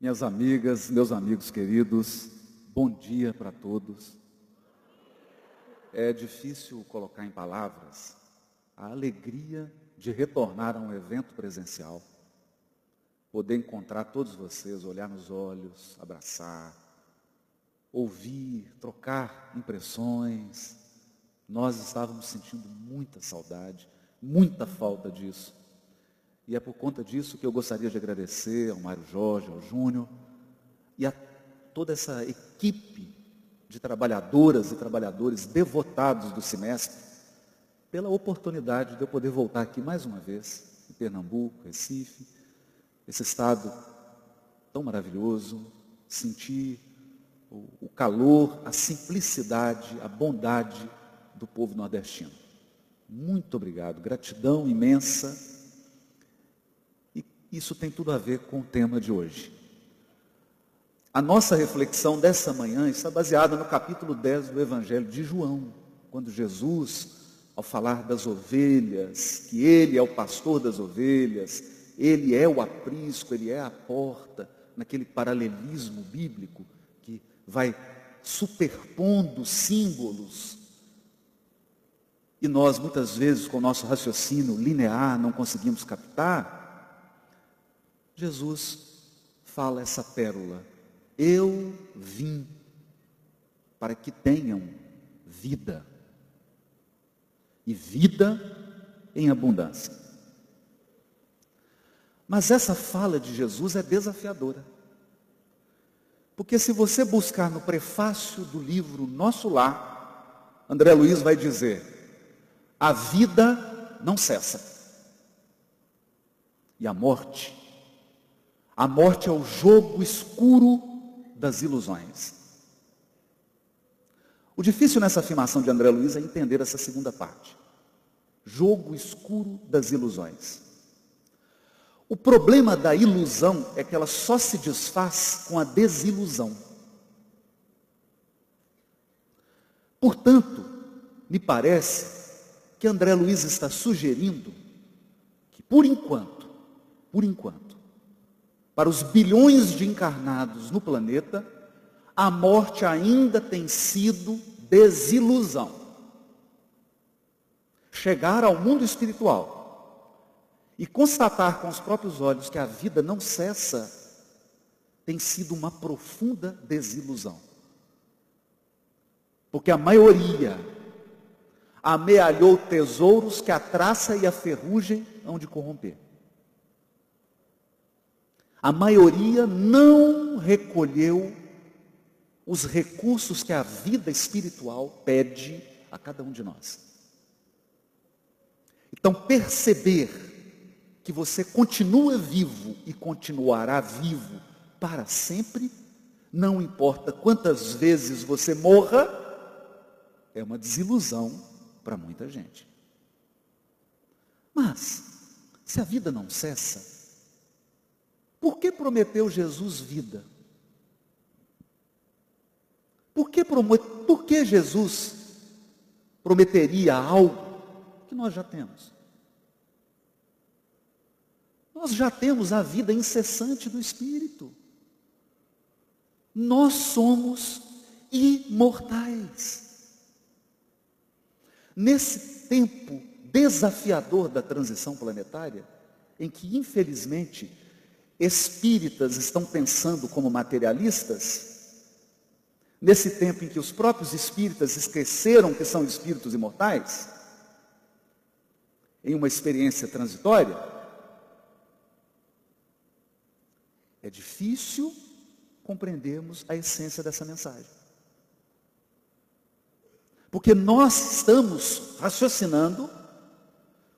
Minhas amigas, meus amigos queridos, bom dia para todos. É difícil colocar em palavras a alegria de retornar a um evento presencial, poder encontrar todos vocês, olhar nos olhos, abraçar, ouvir, trocar impressões. Nós estávamos sentindo muita saudade, muita falta disso. E é por conta disso que eu gostaria de agradecer ao Mário Jorge, ao Júnior e a toda essa equipe de trabalhadoras e trabalhadores devotados do semestre pela oportunidade de eu poder voltar aqui mais uma vez, em Pernambuco, Recife, esse estado tão maravilhoso, sentir o, calor, a simplicidade, a bondade do povo nordestino. Muito obrigado, gratidão imensa isso tem tudo a ver com o tema de hoje. A nossa reflexão dessa manhã está baseada no capítulo 10 do Evangelho de João, quando Jesus, ao falar das ovelhas, que Ele é o pastor das ovelhas, Ele é o aprisco, Ele é a porta, naquele paralelismo bíblico que vai superpondo símbolos. E nós, muitas vezes, com o nosso raciocínio linear, não conseguimos captar, Jesus fala essa pérola: Eu vim para que tenham vida, e vida em abundância. Mas essa fala de Jesus é desafiadora. Porque se você buscar no prefácio do livro Nosso Lar, André Luiz vai dizer: a vida não cessa. E a morte a morte é o jogo escuro das ilusões. O difícil nessa afirmação de André Luiz é entender essa segunda parte. Jogo escuro das ilusões. O problema da ilusão é que ela só se desfaz com a desilusão. Portanto, me parece que André Luiz está sugerindo que, por enquanto, por enquanto, para os bilhões de encarnados no planeta, a morte ainda tem sido desilusão. Chegar ao mundo espiritual e constatar com os próprios olhos que a vida não cessa, tem sido uma profunda desilusão. Porque a maioria amealhou tesouros que a traça e a ferrugem hão de corromper. A maioria não recolheu os recursos que a vida espiritual pede a cada um de nós. Então, perceber que você continua vivo e continuará vivo para sempre, não importa quantas vezes você morra, é uma desilusão para muita gente. Mas, se a vida não cessa, por que prometeu Jesus vida? Por que, por que Jesus prometeria algo que nós já temos? Nós já temos a vida incessante do Espírito. Nós somos imortais. Nesse tempo desafiador da transição planetária, em que infelizmente espíritas estão pensando como materialistas, nesse tempo em que os próprios espíritas esqueceram que são espíritos imortais, em uma experiência transitória, é difícil compreendermos a essência dessa mensagem. Porque nós estamos raciocinando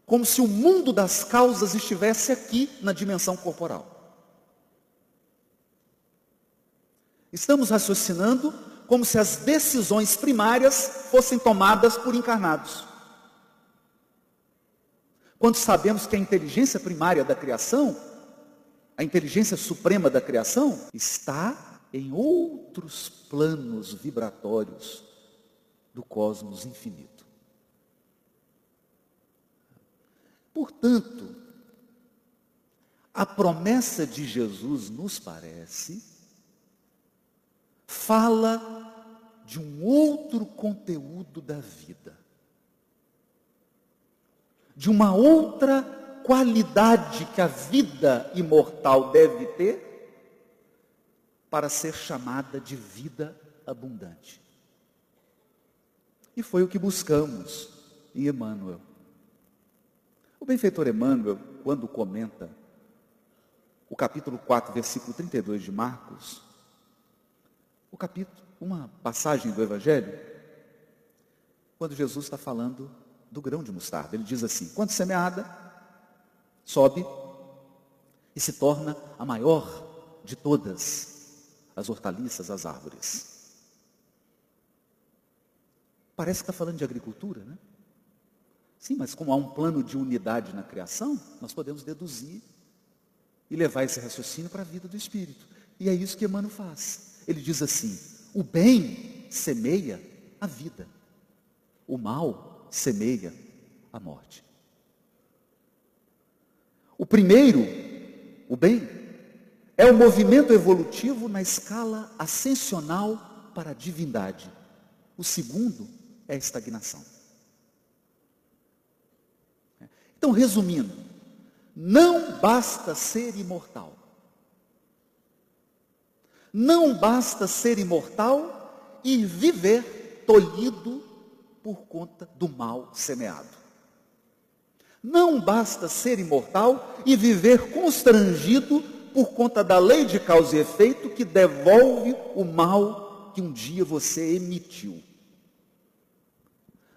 como se o mundo das causas estivesse aqui na dimensão corporal. Estamos raciocinando como se as decisões primárias fossem tomadas por encarnados. Quando sabemos que a inteligência primária da criação, a inteligência suprema da criação, está em outros planos vibratórios do cosmos infinito. Portanto, a promessa de Jesus, nos parece, fala de um outro conteúdo da vida, de uma outra qualidade que a vida imortal deve ter para ser chamada de vida abundante. E foi o que buscamos em Emmanuel. O benfeitor Emmanuel, quando comenta o capítulo 4, versículo 32 de Marcos, o capítulo, uma passagem do Evangelho, quando Jesus está falando do grão de mostarda. Ele diz assim: quando semeada, sobe e se torna a maior de todas as hortaliças, as árvores. Parece que está falando de agricultura, né? Sim, mas como há um plano de unidade na criação, nós podemos deduzir e levar esse raciocínio para a vida do espírito. E é isso que Emmanuel faz. Ele diz assim: o bem semeia a vida, o mal semeia a morte. O primeiro, o bem, é o movimento evolutivo na escala ascensional para a divindade. O segundo é a estagnação. Então, resumindo, não basta ser imortal. Não basta ser imortal e viver tolhido por conta do mal semeado. Não basta ser imortal e viver constrangido por conta da lei de causa e efeito que devolve o mal que um dia você emitiu.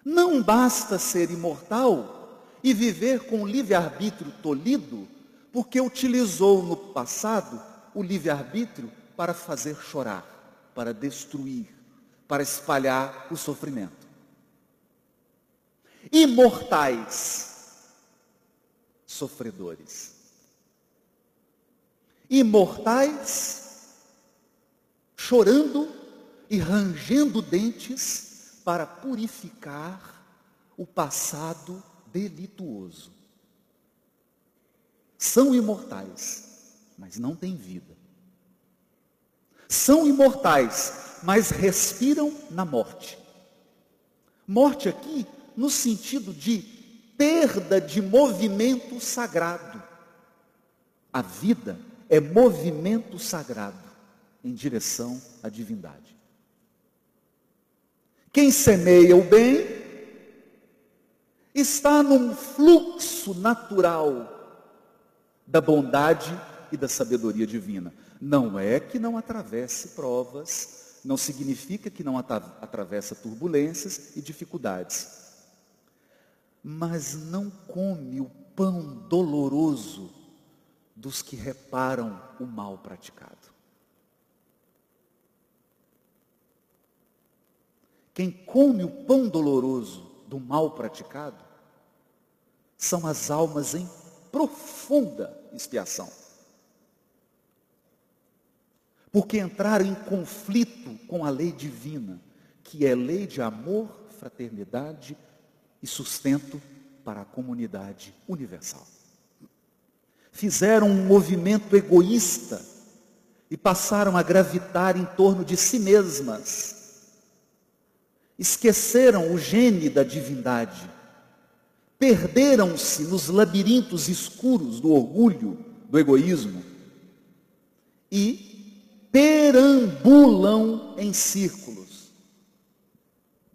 Não basta ser imortal e viver com o livre-arbítrio tolhido, porque utilizou no passado o livre-arbítrio para fazer chorar, para destruir, para espalhar o sofrimento. Imortais, sofredores. Imortais, chorando e rangendo dentes para purificar o passado delituoso. São imortais, mas não têm vida. São imortais, mas respiram na morte. Morte aqui no sentido de perda de movimento sagrado. A vida é movimento sagrado em direção à divindade. Quem semeia o bem está num fluxo natural da bondade e da sabedoria divina. Não é que não atravesse provas, não significa que não atravessa turbulências e dificuldades. Mas não come o pão doloroso dos que reparam o mal praticado. Quem come o pão doloroso do mal praticado são as almas em profunda expiação. Porque entraram em conflito com a lei divina, que é lei de amor, fraternidade e sustento para a comunidade universal. Fizeram um movimento egoísta e passaram a gravitar em torno de si mesmas esqueceram o gene da divindade, perderam-se nos labirintos escuros do orgulho, do egoísmo e perambulam em círculos.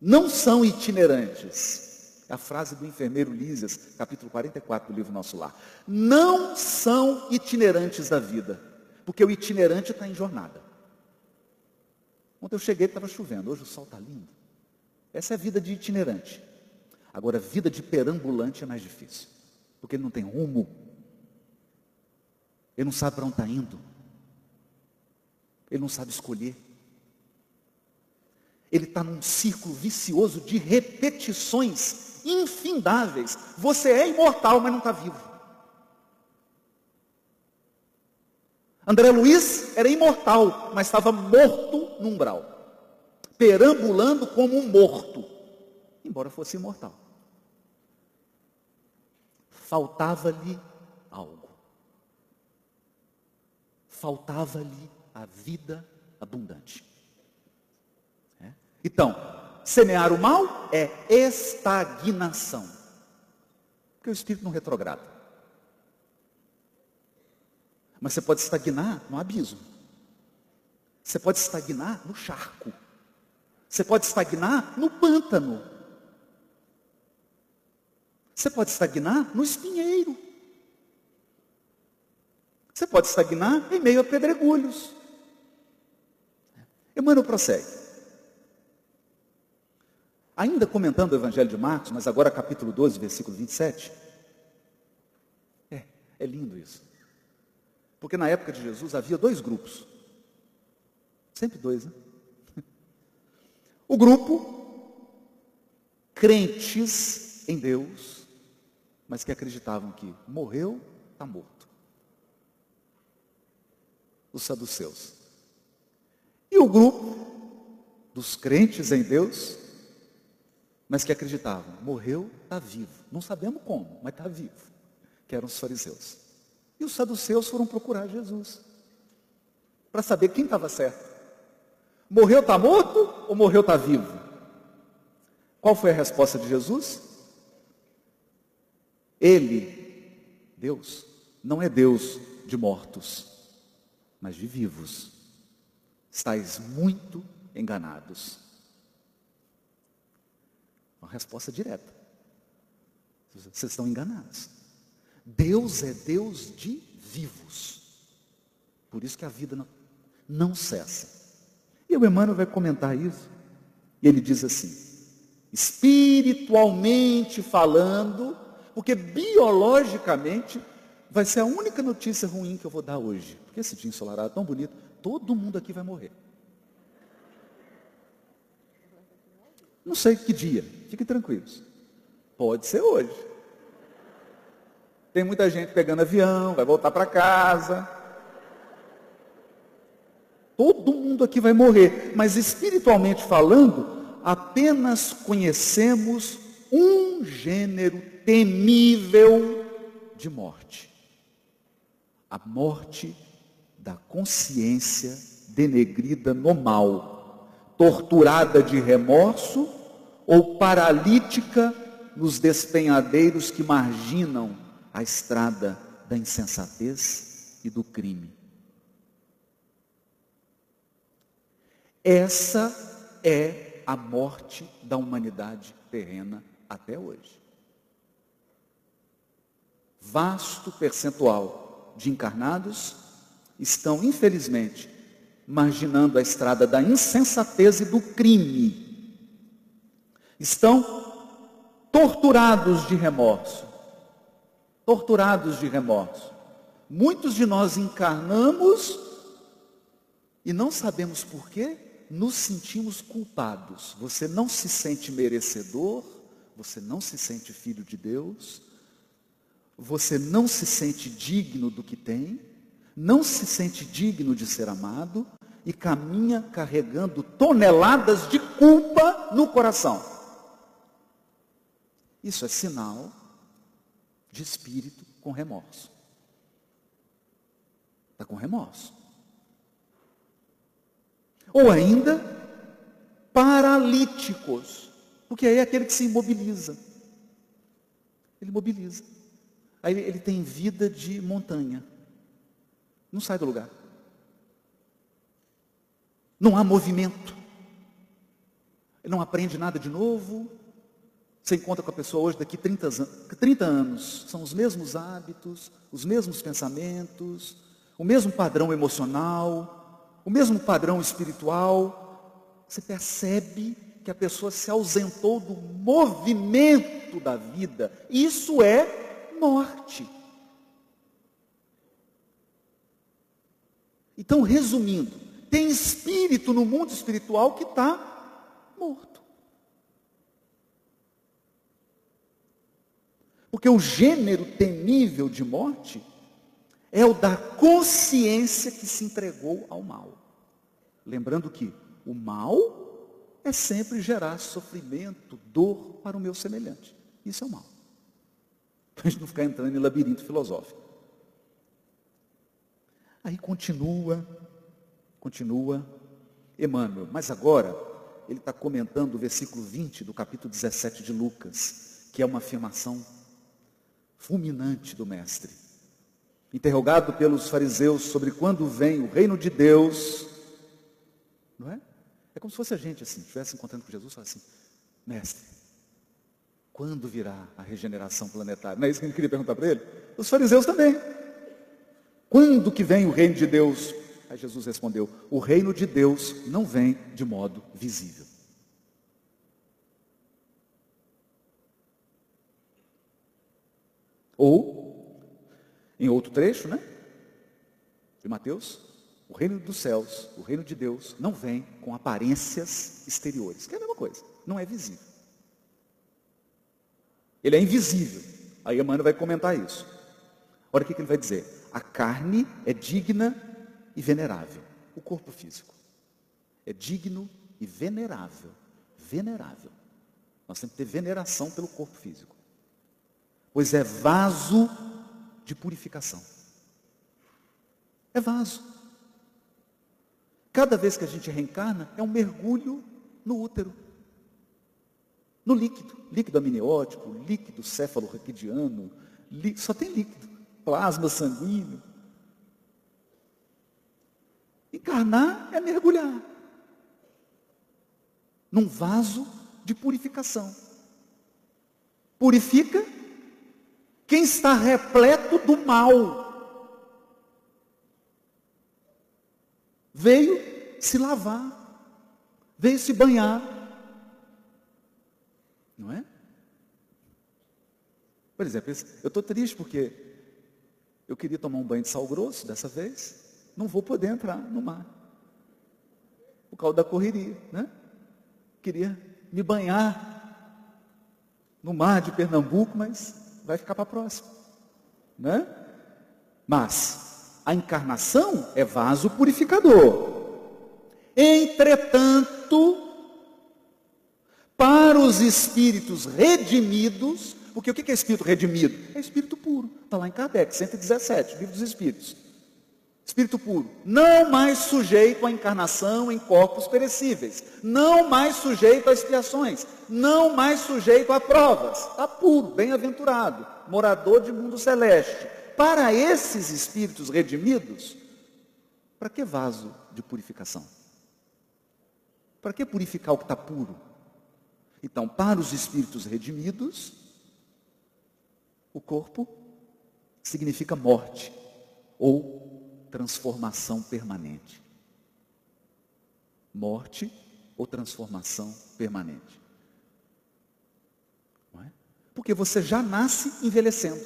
Não são itinerantes. É a frase do enfermeiro Lísias, capítulo 44 do livro Nosso Lar. Não são itinerantes da vida, porque o itinerante está em jornada. Ontem eu cheguei e estava chovendo, hoje o sol está lindo. Essa é a vida de itinerante. Agora, a vida de perambulante é mais difícil, porque ele não tem rumo, ele não sabe para onde está indo, ele não sabe escolher. Ele está num círculo vicioso de repetições infindáveis. Você é imortal, mas não está vivo. André Luiz era imortal, mas estava morto no umbral perambulando como um morto, embora fosse imortal. Faltava-lhe algo. faltava-lhe a vida abundante. É? Então, semear o mal é estagnação. Porque o espírito não retrograda. Mas você pode estagnar no abismo. Você pode estagnar no charco. Você pode estagnar no pântano. Você pode estagnar no espinheiro. Você pode estagnar em meio a pedregulhos. Emmanuel prossegue. Ainda comentando o Evangelho de Marcos, mas agora capítulo 12, versículo 27. É, é lindo isso. Porque na época de Jesus havia dois grupos. Sempre dois, né? O grupo crentes em Deus, mas que acreditavam que morreu, está morto. Os saduceus. E o grupo dos crentes em Deus, mas que acreditavam, morreu, está vivo. Não sabemos como, mas está vivo. Que eram os fariseus. E os saduceus foram procurar Jesus. Para saber quem estava certo. Morreu, está morto ou morreu, está vivo? Qual foi a resposta de Jesus? Ele, Deus, não é Deus de mortos, mas de vivos. Estais muito enganados. Uma resposta direta. Vocês estão enganados. Deus é Deus de vivos. Por isso que a vida não, não cessa. E o Emmanuel vai comentar isso. E ele diz assim: espiritualmente falando, porque biologicamente vai ser a única notícia ruim que eu vou dar hoje. Porque esse dia ensolarado tão bonito, todo mundo aqui vai morrer. Não sei que dia, fiquem tranquilos. Pode ser hoje. Tem muita gente pegando avião, vai voltar para casa. Todo mundo aqui vai morrer, mas espiritualmente falando, apenas conhecemos um gênero temível de morte. A morte da consciência denegrida no mal, torturada de remorso ou paralítica nos despenhadeiros que marginam a estrada da insensatez e do crime. Essa é a morte da humanidade terrena até hoje. Vasto percentual de encarnados estão, infelizmente, marginando a estrada da insensatez e do crime. Estão torturados de remorso, torturados de remorso. Muitos de nós encarnamos e não sabemos por quê, nos sentimos culpados. Você não se sente merecedor, você não se sente filho de Deus, você não se sente digno do que tem, não se sente digno de ser amado e caminha carregando toneladas de culpa no coração. Isso é sinal de espírito com remorso. Está com remorso. Ou ainda, paralíticos, porque aí é aquele que se imobiliza. Ele imobiliza. Aí ele tem vida de montanha. Não sai do lugar. Não há movimento. Ele não aprende nada de novo, você encontra com a pessoa hoje, daqui 30, 30 anos, são os mesmos hábitos, os mesmos pensamentos, o mesmo padrão emocional, o mesmo padrão espiritual. Você percebe que a pessoa se ausentou do movimento da vida. Isso é morte. Então, resumindo, tem espírito no mundo espiritual que está morto. Porque o gênero temível de morte é o da consciência que se entregou ao mal. Lembrando que o mal é sempre gerar sofrimento, dor para o meu semelhante. Isso é o mal. Para a gente não ficar entrando em labirinto filosófico. Aí continua, continua Emmanuel. Mas agora, ele está comentando o versículo 20 do capítulo 17 de Lucas, que é uma afirmação fulminante do Mestre. Interrogado pelos fariseus sobre quando vem o reino de Deus, não é? É como se fosse a gente assim, estivesse encontrando com Jesus e falasse assim, mestre, quando virá a regeneração planetária? Não é isso que ele queria perguntar para ele? Os fariseus também. Quando que vem o reino de Deus? Aí Jesus respondeu: O reino de Deus não vem de modo visível. Ou, em outro trecho, né? De Mateus, o reino dos céus, o reino de Deus, não vem com aparências exteriores, que é a mesma coisa, não é visível. Ele é invisível. Aí Emmanuel vai comentar isso. Olha o que, que ele vai dizer. A carne é digna e venerável. O corpo físico é digno e venerável. Venerável. Nós temos que ter veneração pelo corpo físico. Pois é vaso de purificação. É vaso. Cada vez que a gente reencarna, é um mergulho no útero. No líquido. Líquido amniótico, líquido céfalo-raquidiano, só tem líquido. Plasma sanguíneo. Encarnar é mergulhar num vaso de purificação. Purifica quem está repleto do mal. Veio se lavar, veio se banhar. Não é? Por exemplo, eu estou triste porque eu queria tomar um banho de sal grosso dessa vez, não vou poder entrar no mar. Por causa da correria, né? Queria me banhar no mar de Pernambuco, mas vai ficar para a próxima, né? Mas a encarnação é vaso purificador. Entretanto, para os espíritos redimidos, porque o que é espírito redimido? É espírito puro. Está lá em Kardec, 117, livro dos Espíritos. Espírito puro, não mais sujeito à encarnação em corpos perecíveis, não mais sujeito a expiações, não mais sujeito a provas, está puro, bem-aventurado, morador de mundo celeste. Para esses espíritos redimidos, para que vaso de purificação? Para que purificar o que está puro? Então, para os espíritos redimidos, o corpo significa morte ou transformação permanente. Morte ou transformação permanente. Não é? Porque você já nasce envelhecendo.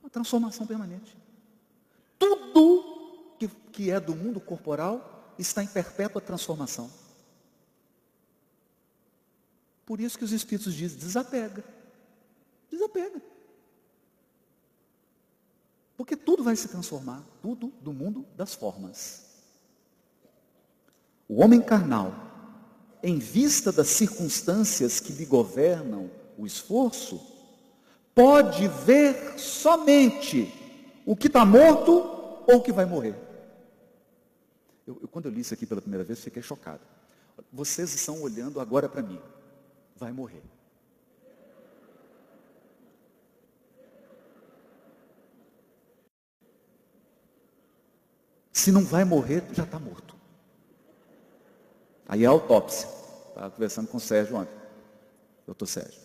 Uma transformação permanente. Tudo que, que é do mundo corporal está em perpétua transformação. Por isso que os Espíritos dizem, desapega. Desapega. Porque tudo vai se transformar, tudo do mundo das formas. O homem carnal, em vista das circunstâncias que lhe governam o esforço, pode ver somente o que está morto ou o que vai morrer. Eu, eu, quando eu li isso aqui pela primeira vez, fiquei chocado. Vocês estão olhando agora para mim vai morrer. Se não vai morrer, já está morto. Aí é a autópsia. Estava conversando com o Sérgio ontem. Doutor Sérgio.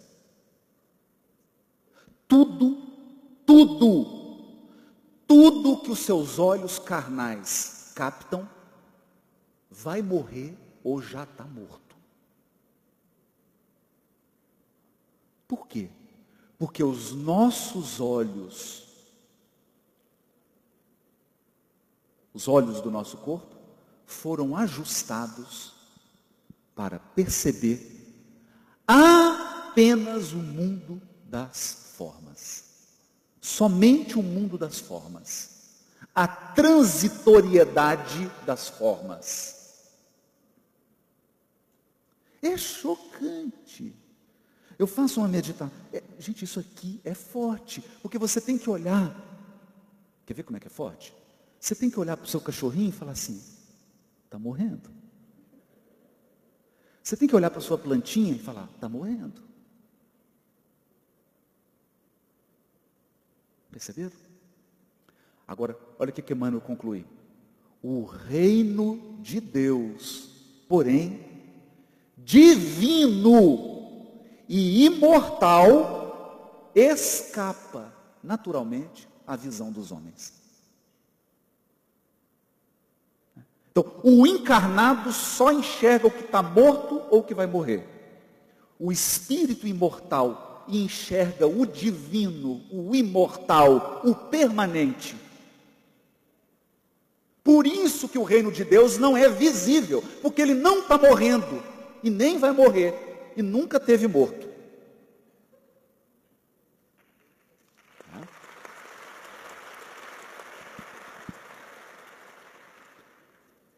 Tudo, tudo, tudo que os seus olhos carnais captam, vai morrer ou já está morto. Por quê? Porque os nossos olhos, os olhos do nosso corpo, foram ajustados para perceber apenas o mundo das formas. Somente o mundo das formas. A transitoriedade das formas. É chocante. Eu faço uma meditação. É, gente, isso aqui é forte, porque você tem que olhar Quer ver como é que é forte? Você tem que olhar para o seu cachorrinho e falar assim: está morrendo. Você tem que olhar para a sua plantinha e falar: está morrendo. Perceberam? Agora, olha o que, Emmanuel conclui. O reino de Deus, porém, divino e imortal, escapa naturalmente à visão dos homens. Então, o encarnado só enxerga o que está morto ou o que vai morrer. O espírito imortal enxerga o divino, o imortal, o permanente. Por isso que o reino de Deus não é visível, porque ele não está morrendo e nem vai morrer e nunca teve morto.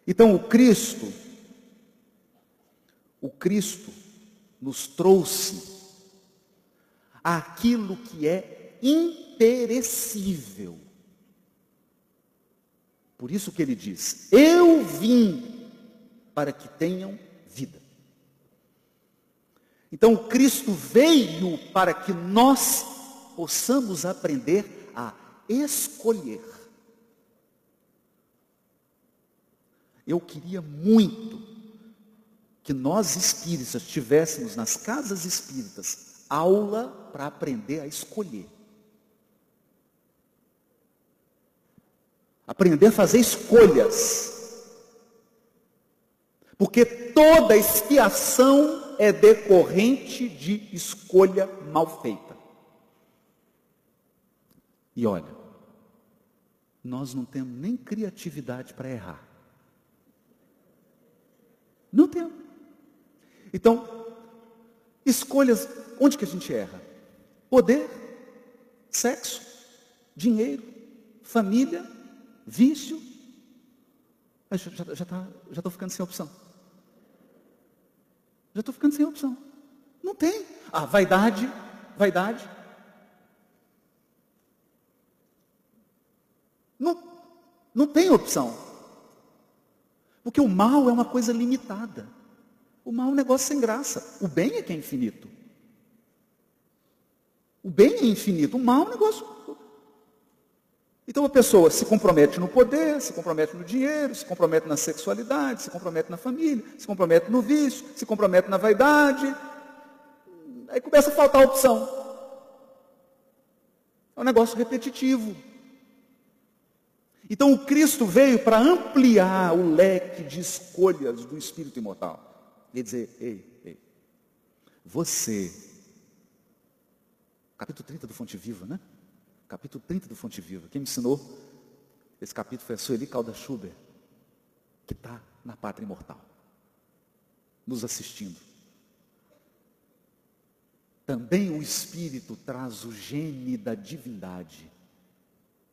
Então o Cristo, o Cristo nos trouxe aquilo que é imperecível. Por isso que ele diz: Eu vim para que tenham. Então Cristo veio para que nós possamos aprender a escolher. Eu queria muito que nós espíritas tivéssemos nas casas espíritas aula para aprender a escolher. Aprender a fazer escolhas. Porque toda expiação é decorrente de escolha mal feita. E olha, nós não temos nem criatividade para errar. Não temos. Então, escolhas, onde que a gente erra? Poder, sexo, dinheiro, família, vício. Já estou já, tá, já ficando sem opção. Já estou ficando sem opção. Não tem. Ah, vaidade, vaidade. Não, não tem opção. Porque o mal é uma coisa limitada. O mal é um negócio sem graça. O bem é que é infinito. O bem é infinito. O mal é um negócio. Então a pessoa se compromete no poder, se compromete no dinheiro, se compromete na sexualidade, se compromete na família, se compromete no vício, se compromete na vaidade. Aí começa a faltar opção. É um negócio repetitivo. Então o Cristo veio para ampliar o leque de escolhas do espírito imortal. E dizer, ei, ei, você, capítulo 30 do Fonte Viva, né? Capítulo 30 do Fonte Viva. Quem me ensinou esse capítulo foi a Sueli Calda Schubert, que está na pátria imortal, nos assistindo. Também o Espírito traz o gene da divindade.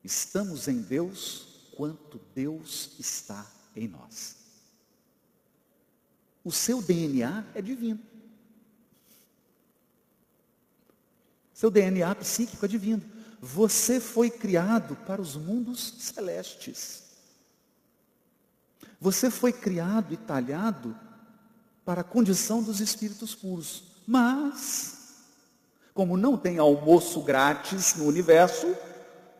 Estamos em Deus quanto Deus está em nós. O seu DNA é divino. Seu DNA psíquico é divino. Você foi criado para os mundos celestes. Você foi criado e talhado para a condição dos espíritos puros. Mas, como não tem almoço grátis no universo,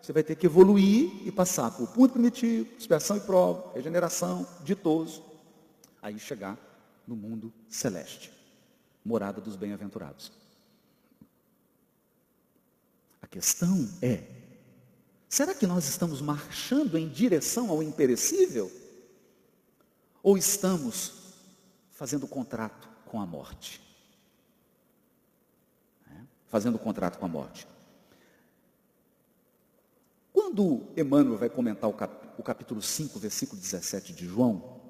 você vai ter que evoluir e passar por ponto primitivo, expiação e prova, regeneração, ditoso, aí chegar no mundo celeste, morada dos bem-aventurados. Questão é: será que nós estamos marchando em direção ao imperecível? Ou estamos fazendo contrato com a morte? É? Fazendo contrato com a morte. Quando Emmanuel vai comentar o, cap, o capítulo 5, versículo 17 de João,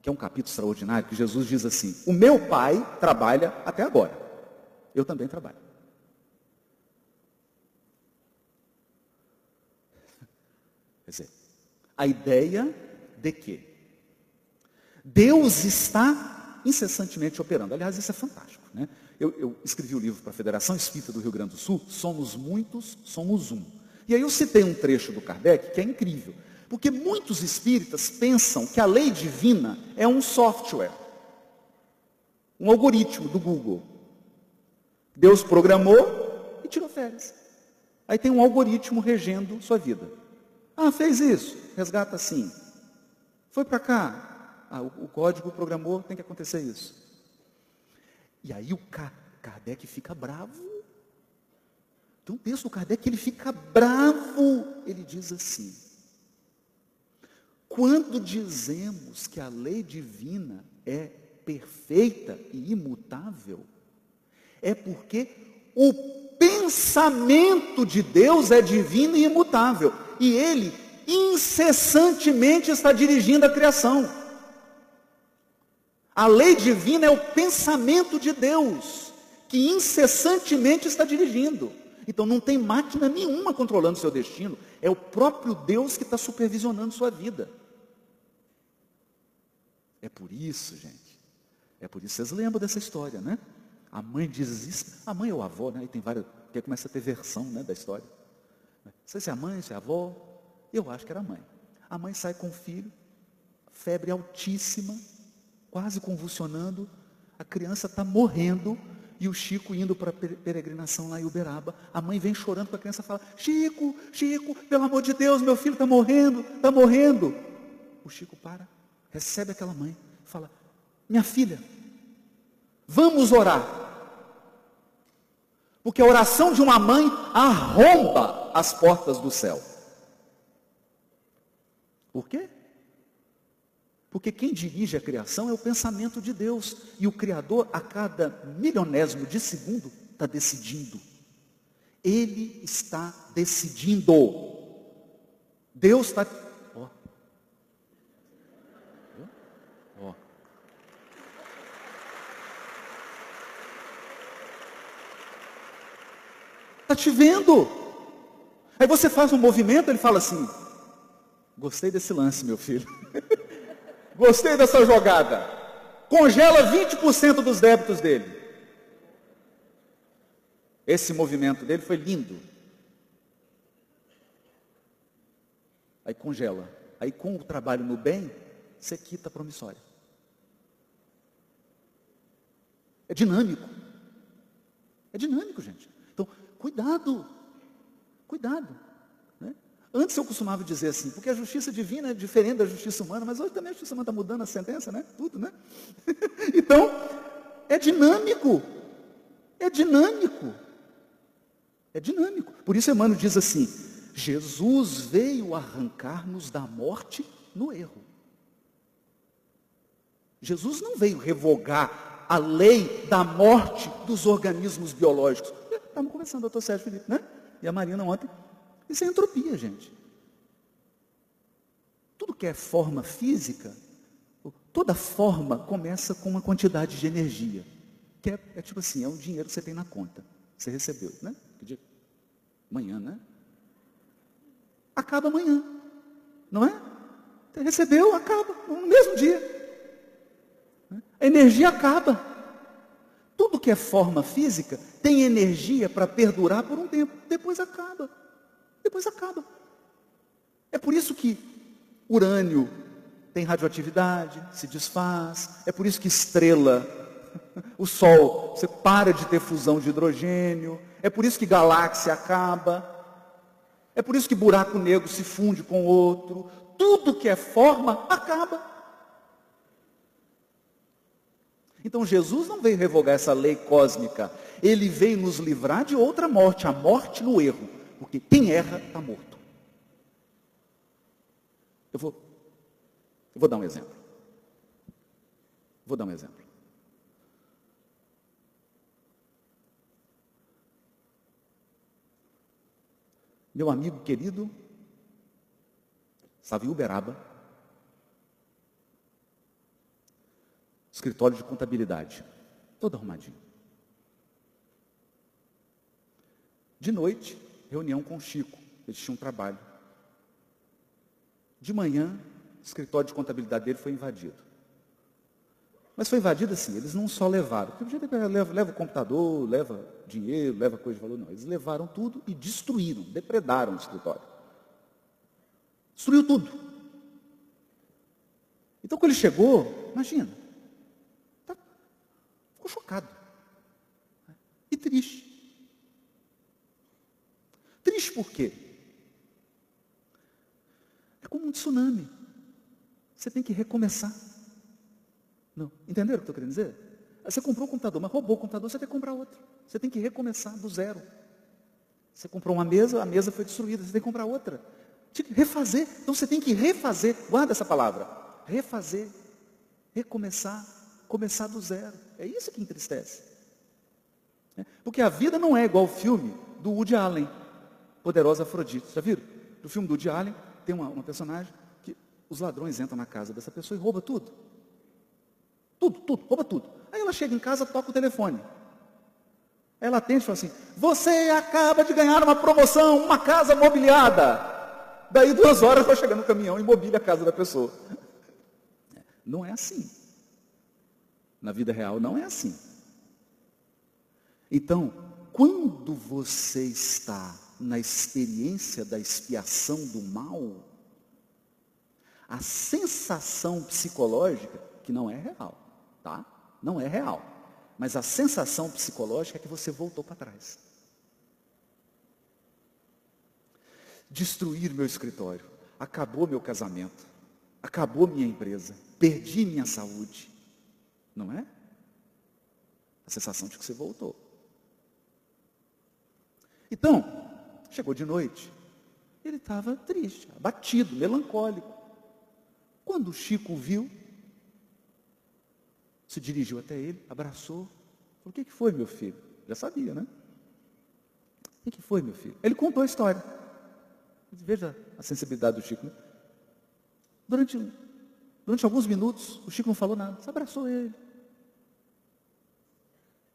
que é um capítulo extraordinário, que Jesus diz assim: O meu pai trabalha até agora, eu também trabalho. Quer dizer, a ideia de que Deus está incessantemente operando. Aliás, isso é fantástico. Né? Eu, eu escrevi o um livro para a Federação Espírita do Rio Grande do Sul, Somos Muitos, Somos Um. E aí eu citei um trecho do Kardec que é incrível, porque muitos espíritas pensam que a lei divina é um software, um algoritmo do Google. Deus programou e tirou férias. Aí tem um algoritmo regendo sua vida. Ah, fez isso, resgata assim. Foi para cá. Ah, o, o, código programou, tem que acontecer isso. E aí o Kardec fica bravo. Então pensa no Kardec, ele fica bravo. Ele diz assim: quando dizemos que a lei divina é perfeita e imutável, é porque o pensamento de Deus é divino e imutável. E ele incessantemente está dirigindo a criação. A lei divina é o pensamento de Deus, que incessantemente está dirigindo. Então não tem máquina nenhuma controlando seu destino, é o próprio Deus que está supervisionando sua vida. É por isso, gente, é por isso, vocês lembram dessa história, né? A mãe diz isso, a mãe ou a avó, né? E tem várias, porque começa a ter versão né, da história. Sei se é a mãe, se é a avó, eu acho que era a mãe. A mãe sai com o filho, febre altíssima, quase convulsionando, a criança está morrendo, e o Chico indo para a peregrinação lá em Uberaba. A mãe vem chorando com a criança e fala: Chico, Chico, pelo amor de Deus, meu filho está morrendo, está morrendo. O Chico para, recebe aquela mãe, fala: Minha filha, vamos orar. Porque a oração de uma mãe arromba as portas do céu. Por quê? Porque quem dirige a criação é o pensamento de Deus. E o Criador, a cada milionésimo de segundo, está decidindo. Ele está decidindo. Deus está. Ó. Ó. Está te vendo. Aí você faz um movimento, ele fala assim: Gostei desse lance, meu filho. Gostei dessa jogada. Congela 20% dos débitos dele. Esse movimento dele foi lindo. Aí congela. Aí com o trabalho no bem, você quita a promissória. É dinâmico. É dinâmico, gente. Então, cuidado. Cuidado. Antes eu costumava dizer assim, porque a justiça divina é diferente da justiça humana, mas hoje também a justiça humana está mudando a sentença, né? Tudo, né? então, é dinâmico. É dinâmico. É dinâmico. Por isso Emmanuel diz assim: Jesus veio arrancar-nos da morte no erro. Jesus não veio revogar a lei da morte dos organismos biológicos. Estamos conversando, doutor Sérgio Felipe, né? E a Marina ontem isso é entropia, gente. Tudo que é forma física, toda forma começa com uma quantidade de energia. Que é, é tipo assim, é um dinheiro que você tem na conta. Você recebeu, né? Que dia? Amanhã, né? Acaba amanhã. Não é? Você recebeu, acaba, no mesmo dia. A energia acaba. Tudo que é forma física tem energia para perdurar por um tempo, depois acaba. Depois acaba. É por isso que urânio tem radioatividade, se desfaz, é por isso que estrela, o Sol, você para de ter fusão de hidrogênio, é por isso que galáxia acaba, é por isso que buraco negro se funde com outro, tudo que é forma acaba. Então Jesus não veio revogar essa lei cósmica, ele veio nos livrar de outra morte, a morte no erro. Porque quem erra está morto. Eu vou, eu vou dar um exemplo. Vou dar um exemplo. Meu amigo querido, estava Uberaba, escritório de contabilidade, todo arrumadinho. De noite, reunião com o Chico. Eles tinham um trabalho. De manhã, o escritório de contabilidade dele foi invadido. Mas foi invadida assim, eles não só levaram, porque que leva, leva o computador, leva dinheiro, leva coisa de valor, não. Eles levaram tudo e destruíram, depredaram o escritório. Destruiu tudo. Então quando ele chegou, imagina, tá, ficou chocado. E triste. Triste por quê? É como um tsunami. Você tem que recomeçar. Não. Entenderam o que eu estou querendo dizer? Você comprou um computador, mas roubou o computador, você tem que comprar outro. Você tem que recomeçar do zero. Você comprou uma mesa, a mesa foi destruída, você tem que comprar outra. Tem que refazer. Então você tem que refazer. Guarda essa palavra. Refazer. Recomeçar. Começar do zero. É isso que entristece. É. Porque a vida não é igual o filme do Woody Allen, Poderosa Afrodite. Já viram? No filme do Woody Allen, tem uma, uma personagem que os ladrões entram na casa dessa pessoa e roubam tudo. Tudo, tudo, rouba tudo. Aí ela chega em casa, toca o telefone. Aí ela atende e fala assim: Você acaba de ganhar uma promoção, uma casa mobiliada. Daí duas horas vai chegar no caminhão e mobília a casa da pessoa. Não é assim. Na vida real não é assim. Então, quando você está na experiência da expiação do mal, a sensação psicológica, que não é real, tá? Não é real. Mas a sensação psicológica é que você voltou para trás. Destruir meu escritório, acabou meu casamento, acabou minha empresa, perdi minha saúde. Não é? A sensação de que você voltou. Então, chegou de noite, ele estava triste, abatido, melancólico. Quando o Chico viu, se dirigiu até ele, abraçou. O que, foi, meu filho? Já sabia, né? O que, foi, meu filho? Ele contou a história. Veja a sensibilidade do Chico. Né? Durante, durante alguns minutos, o Chico não falou nada. Você abraçou ele.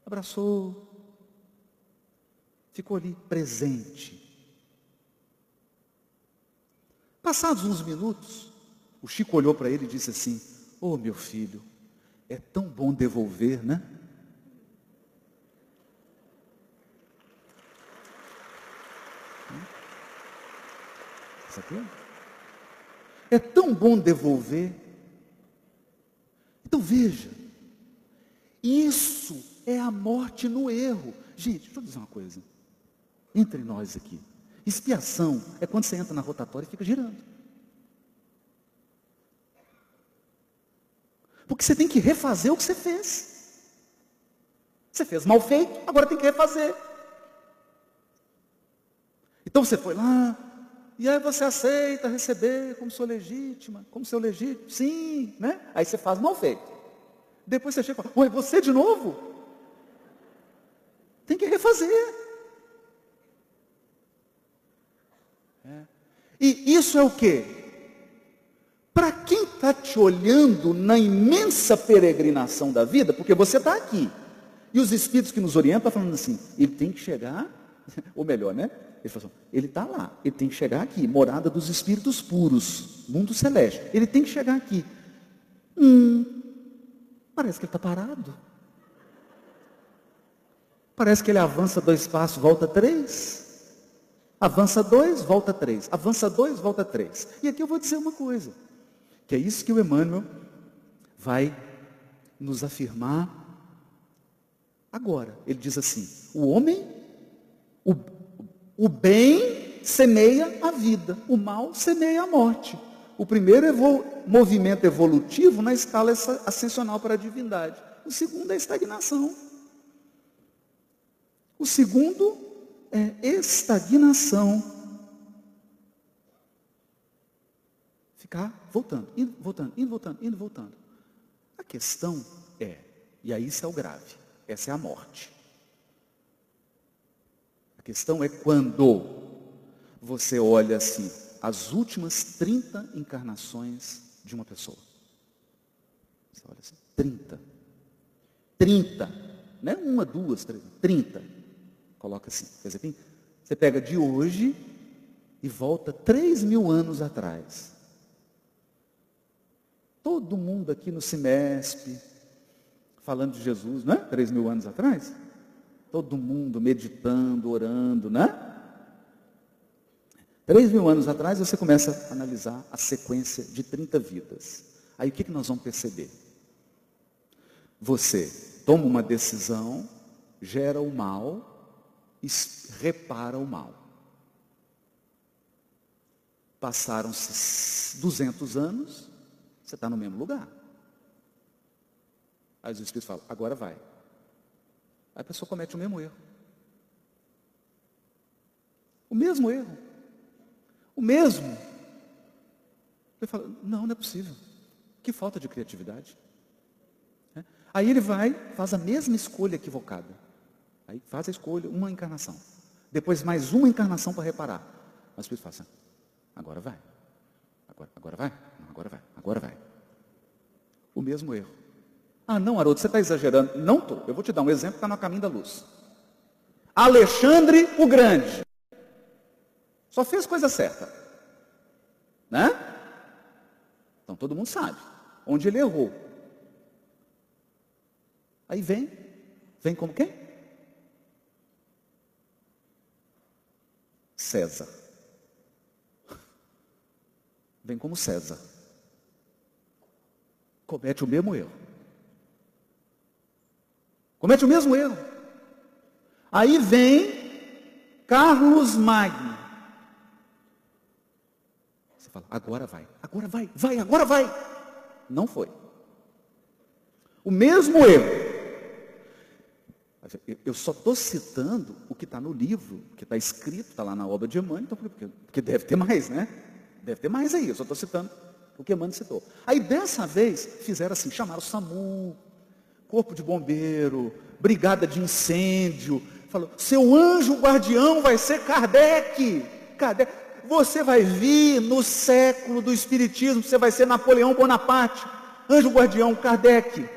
Abraçou. Ficou ali presente. Passados uns minutos, o Chico olhou para ele e disse assim: Ô oh, meu filho, é tão bom devolver, né? Isso aqui? É tão bom devolver. Então veja, isso é a morte no erro. Gente, deixa eu dizer uma coisa. Entre nós aqui. Expiação é quando você entra na rotatória e fica girando. Porque você tem que refazer o que você fez. Você fez mal feito, agora tem que refazer. Então você foi lá, e aí você aceita receber como sua legítima, como seu legítimo, sim, né? Aí você faz mal feito. Depois você chega e fala, ué, você de novo? Tem que refazer. E isso é o quê? Para quem está te olhando na imensa peregrinação da vida, porque você está aqui, e os espíritos que nos orientam estão falando assim, ele tem que chegar, ou melhor, né? Ele assim, ele está lá, ele tem que chegar aqui, morada dos espíritos puros, mundo celeste. Ele tem que chegar aqui. Hum, parece que ele está parado. Parece que ele avança dois passos, volta três. Avança dois, volta três. Avança dois, volta três. E aqui eu vou dizer uma coisa. Que é isso que o Emmanuel vai nos afirmar agora. Ele diz assim: o homem, o, o bem semeia a vida, o mal semeia a morte. O primeiro evol movimento evolutivo na escala ascensional para a divindade. O segundo é a estagnação. O segundo é estagnação. Ficar voltando, indo, voltando, indo, voltando, indo, voltando. A questão é, e aí isso é o grave, essa é a morte. A questão é quando você olha assim, as últimas 30 encarnações de uma pessoa. Você olha assim, 30. 30. Não é uma, duas, três, 30. Coloca assim. Quer dizer, você pega de hoje e volta 3 mil anos atrás. Todo mundo aqui no Semesp, falando de Jesus, né? Três mil anos atrás. Todo mundo meditando, orando, né? Três mil anos atrás você começa a analisar a sequência de 30 vidas. Aí o que, nós vamos perceber? Você toma uma decisão, gera o mal repara o mal. Passaram-se 200 anos, você está no mesmo lugar. Aí os Espíritos falam, agora vai. Aí a pessoa comete o mesmo erro. O mesmo erro. O mesmo. Ele fala, não, não é possível. Que falta de criatividade. É. Aí ele vai, faz a mesma escolha equivocada. Aí faz a escolha, uma encarnação. Depois mais uma encarnação para reparar. Mas o Espírito fala assim, agora vai. Agora, agora vai? Não, agora vai, agora vai. O mesmo erro. Ah, não, Haroldo, você está exagerando. Não estou. Eu vou te dar um exemplo que está no caminho da luz. Alexandre o Grande. Só fez coisa certa. Né? Então todo mundo sabe onde ele errou. Aí vem, vem como quem? César. Vem como César. Comete o mesmo erro. Comete o mesmo erro. Aí vem Carlos Magno. Você fala, agora vai, agora vai, vai, agora vai. Não foi. O mesmo erro. Eu só estou citando o que está no livro, que está escrito, está lá na obra de Emmanuel, então, porque, porque deve ter mais, né? Deve ter mais aí, eu só estou citando o que Emmanuel citou. Aí dessa vez fizeram assim, chamaram o SAMU, corpo de bombeiro, brigada de incêndio. Falou, seu anjo guardião vai ser Kardec. Kardec. Você vai vir no século do Espiritismo, você vai ser Napoleão Bonaparte. Anjo guardião, Kardec.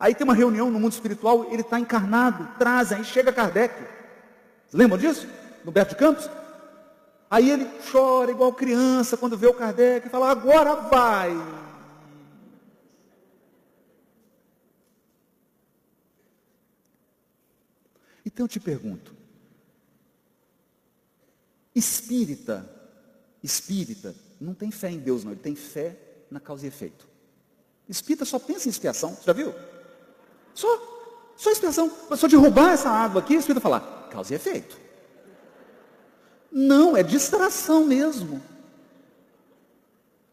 Aí tem uma reunião no mundo espiritual, ele está encarnado, traz, aí chega Kardec. Lembram disso? No Beto de Campos? Aí ele chora igual criança quando vê o Kardec e fala, agora vai. Então eu te pergunto, espírita, espírita, não tem fé em Deus não, ele tem fé na causa e efeito. Espírita só pensa em expiação, você já viu? Só, só expiação. Só derrubar essa água aqui, o espírita falar, causa e efeito. Não, é distração mesmo.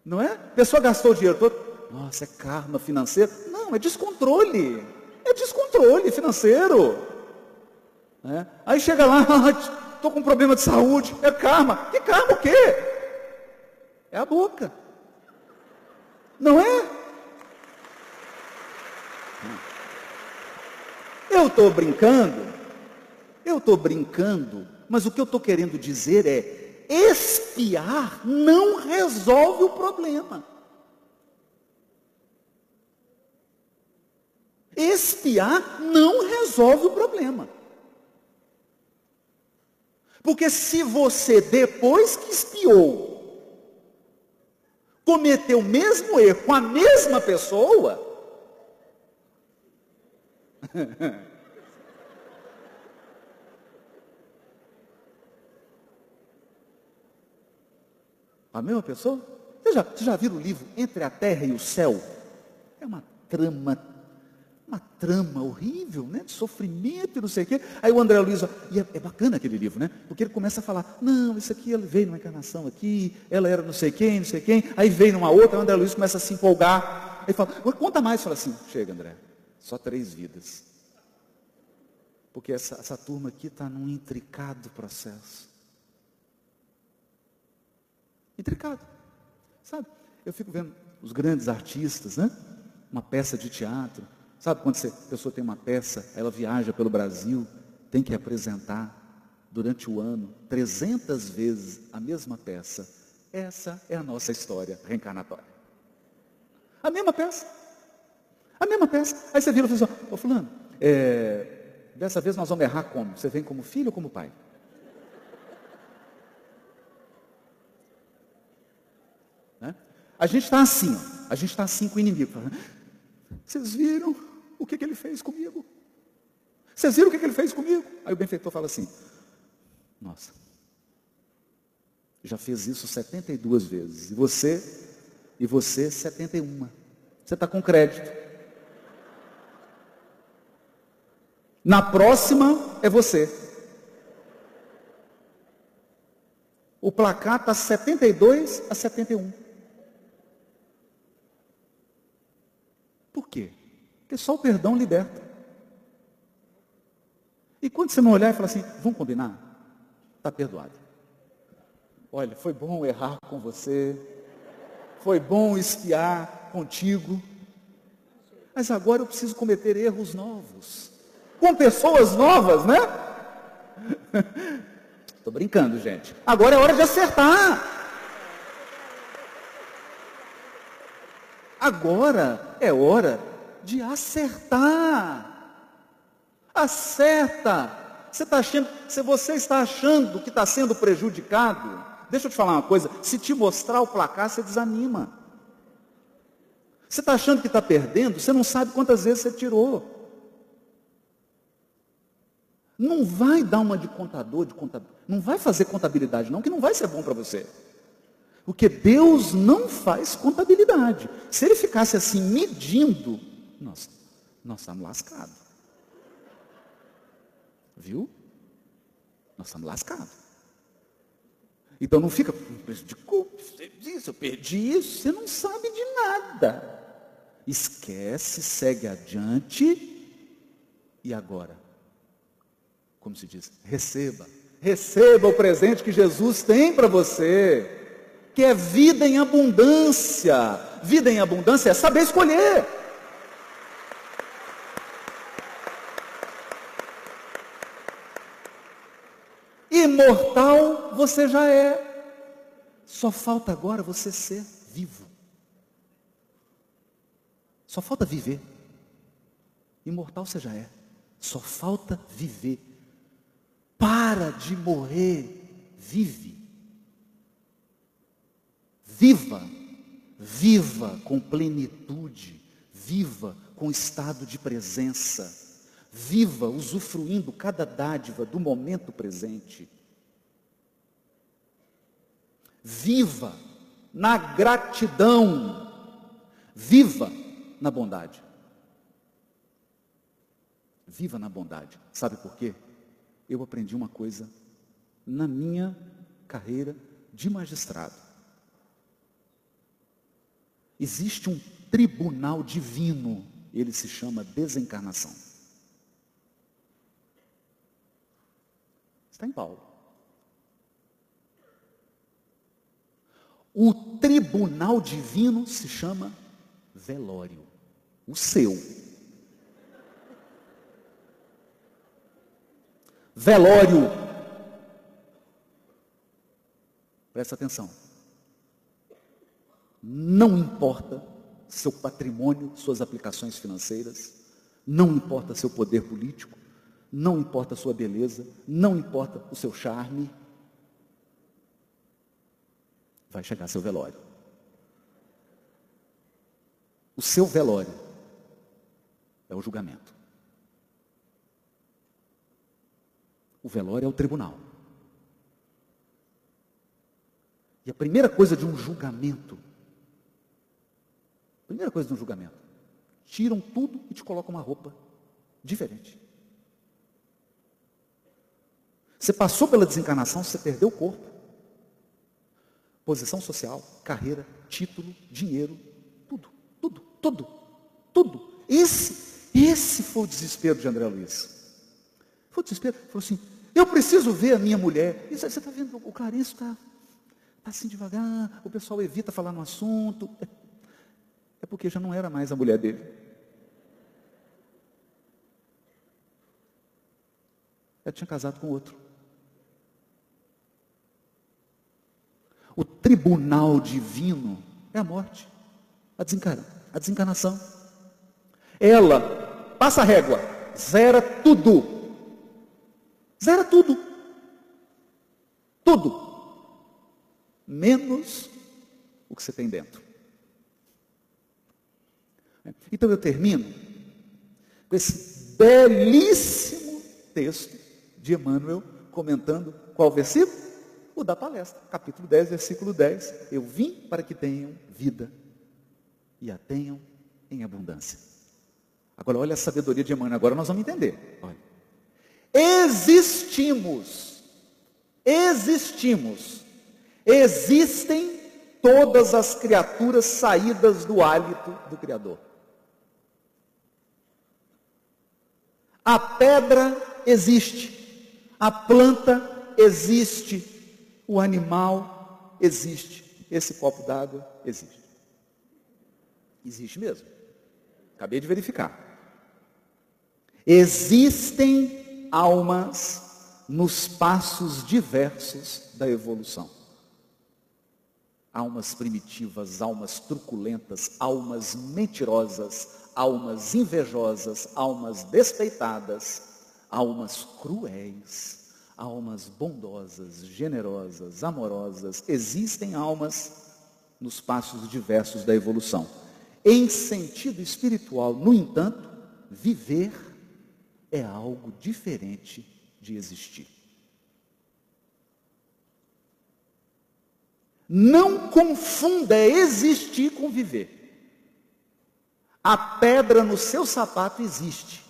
Não é? A pessoa gastou o dinheiro todo, nossa, é karma financeiro. Não, é descontrole. É descontrole financeiro. É. Aí chega lá, estou com um problema de saúde, é karma. Que karma o quê? É a boca. Não é? Eu estou brincando, eu estou brincando, mas o que eu estou querendo dizer é, espiar não resolve o problema. Espiar não resolve o problema. Porque se você, depois que espiou, cometeu o mesmo erro com a mesma pessoa, a mesma pessoa? Você já, você já viu o livro Entre a Terra e o Céu? É uma trama uma trama horrível, né? De sofrimento e não sei o quê. Aí o André Luiz, e é, é, bacana aquele livro, né? Porque ele começa a falar, não, isso aqui, ela veio numa encarnação aqui, ela era não sei quem, não sei quem, aí veio numa outra, o André Luiz começa a se empolgar. Aí fala, conta mais, fala assim, chega André, só três vidas. Porque essa, essa turma aqui está num intricado processo. Intricado. Sabe? Eu fico vendo os grandes artistas, né? Uma peça de teatro Sabe quando você, a pessoa tem uma peça, ela viaja pelo Brasil, tem que apresentar durante o ano 300 vezes a mesma peça. Essa é a nossa história reencarnatória. A mesma peça. A mesma peça. Aí você vira e fala assim, ô fulano, é, dessa vez nós vamos errar como? Você vem como filho ou como pai? Né? A gente está assim, ó. a gente está assim com o inimigo. Vocês viram? o que, que ele fez comigo? Vocês viram o que, que ele fez comigo? Aí o benfeitor fala assim: Nossa, já fez isso 72 vezes. E você, e você 71. Você está com crédito. Na próxima é você. O placar está 72 a 71. Por quê? Porque só o perdão liberta. E quando você não olhar e falar assim, vamos combinar? Está perdoado. Olha, foi bom errar com você, foi bom espiar contigo, mas agora eu preciso cometer erros novos, com pessoas novas, né? Estou brincando, gente. Agora é hora de acertar. Agora é hora de acertar. Acerta. Você, tá achando, se você está achando que está sendo prejudicado, deixa eu te falar uma coisa: se te mostrar o placar, você desanima. Você está achando que está perdendo, você não sabe quantas vezes você tirou. Não vai dar uma de contador, de contador. Não vai fazer contabilidade, não, que não vai ser bom para você. Porque Deus não faz contabilidade. Se ele ficasse assim medindo, nós, nós estamos lascados. Viu? Nós estamos lascados. Então não fica, prejudicou, isso, eu perdi isso, você não sabe de nada. Esquece, segue adiante. E agora? Como se diz? Receba. Receba o presente que Jesus tem para você. Que é vida em abundância. Vida em abundância é saber escolher. Imortal você já é. Só falta agora você ser vivo. Só falta viver. Imortal você já é. Só falta viver. Para de morrer. Vive. Viva. Viva com plenitude. Viva com estado de presença Viva usufruindo cada dádiva do momento presente. Viva na gratidão. Viva na bondade. Viva na bondade. Sabe por quê? Eu aprendi uma coisa na minha carreira de magistrado. Existe um tribunal divino, ele se chama desencarnação. Está em Paulo. O tribunal divino se chama velório. O seu. Velório. Presta atenção. Não importa seu patrimônio, suas aplicações financeiras, não importa seu poder político, não importa sua beleza, não importa o seu charme, vai chegar seu velório. O seu velório é o julgamento. O velório é o tribunal. E a primeira coisa de um julgamento, primeira coisa de um julgamento, tiram tudo e te colocam uma roupa diferente. Você passou pela desencarnação, você perdeu o corpo. Posição social, carreira, título, dinheiro, tudo, tudo, tudo, tudo. Esse, esse foi o desespero de André Luiz. Foi o desespero. Falou assim, eu preciso ver a minha mulher. E você está vendo, o Clarenço está tá assim devagar, o pessoal evita falar no assunto. É, é porque já não era mais a mulher dele. Ela tinha casado com outro. O tribunal divino é a morte, a, desencarna, a desencarnação. Ela passa a régua, zera tudo. Zera tudo. Tudo. Menos o que você tem dentro. Então eu termino com esse belíssimo texto de Emmanuel comentando qual versículo? O da palestra, capítulo 10, versículo 10. Eu vim para que tenham vida e a tenham em abundância. Agora, olha a sabedoria de Emmanuel, agora nós vamos entender. Olha. Existimos, existimos, existem todas as criaturas saídas do hálito do Criador. A pedra existe, a planta existe, o animal existe, esse copo d'água existe. Existe mesmo. Acabei de verificar. Existem almas nos passos diversos da evolução. Almas primitivas, almas truculentas, almas mentirosas, almas invejosas, almas despeitadas, almas cruéis, almas bondosas, generosas, amorosas. Existem almas nos passos diversos da evolução. Em sentido espiritual, no entanto, viver é algo diferente de existir. Não confunda existir com viver. A pedra no seu sapato existe,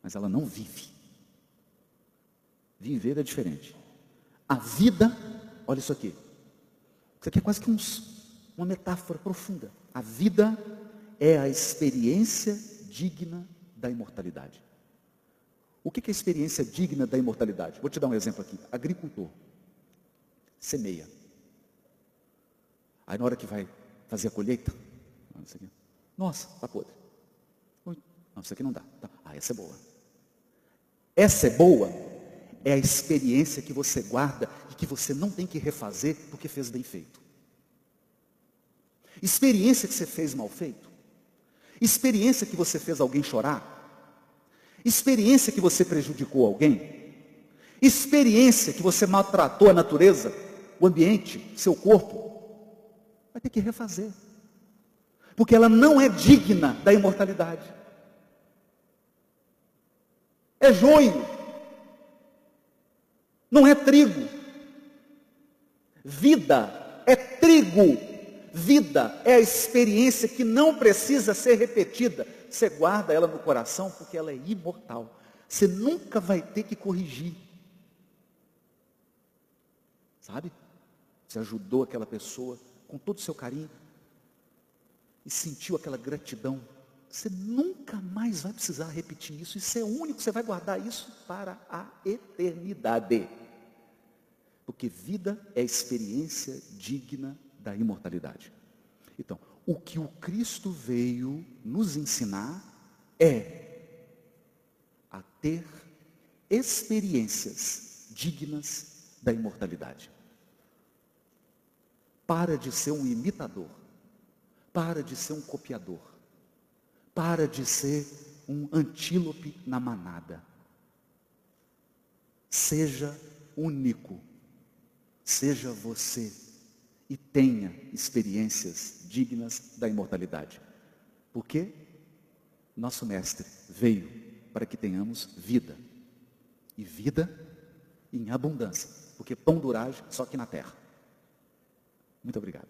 mas ela não vive. Viver é diferente. A vida, olha isso aqui. Isso aqui é quase que uns, uma metáfora profunda. A vida é a experiência digna da imortalidade. O que é experiência digna da imortalidade? Vou te dar um exemplo aqui. Agricultor. Semeia. Aí na hora que vai fazer a colheita, nossa, está podre. Não, isso aqui não dá. Tá. Ah, essa é boa. Essa é boa é a experiência que você guarda e que você não tem que refazer porque fez bem feito. Experiência que você fez mal feito. Experiência que você fez alguém chorar. Experiência que você prejudicou alguém. Experiência que você maltratou a natureza, o ambiente, seu corpo. Vai ter que refazer porque ela não é digna da imortalidade. É joio, não é trigo. Vida é trigo. Vida é a experiência que não precisa ser repetida. Você guarda ela no coração porque ela é imortal. Você nunca vai ter que corrigir. Sabe? Você ajudou aquela pessoa com todo o seu carinho e sentiu aquela gratidão, você nunca mais vai precisar repetir isso. Isso é único, você vai guardar isso para a eternidade. Porque vida é experiência digna da imortalidade. Então, o que o Cristo veio nos ensinar é a ter experiências dignas da imortalidade. Para de ser um imitador para de ser um copiador. Para de ser um antílope na manada. Seja único. Seja você. E tenha experiências dignas da imortalidade. Porque nosso Mestre veio para que tenhamos vida. E vida em abundância. Porque pão durage só aqui na terra. Muito obrigado.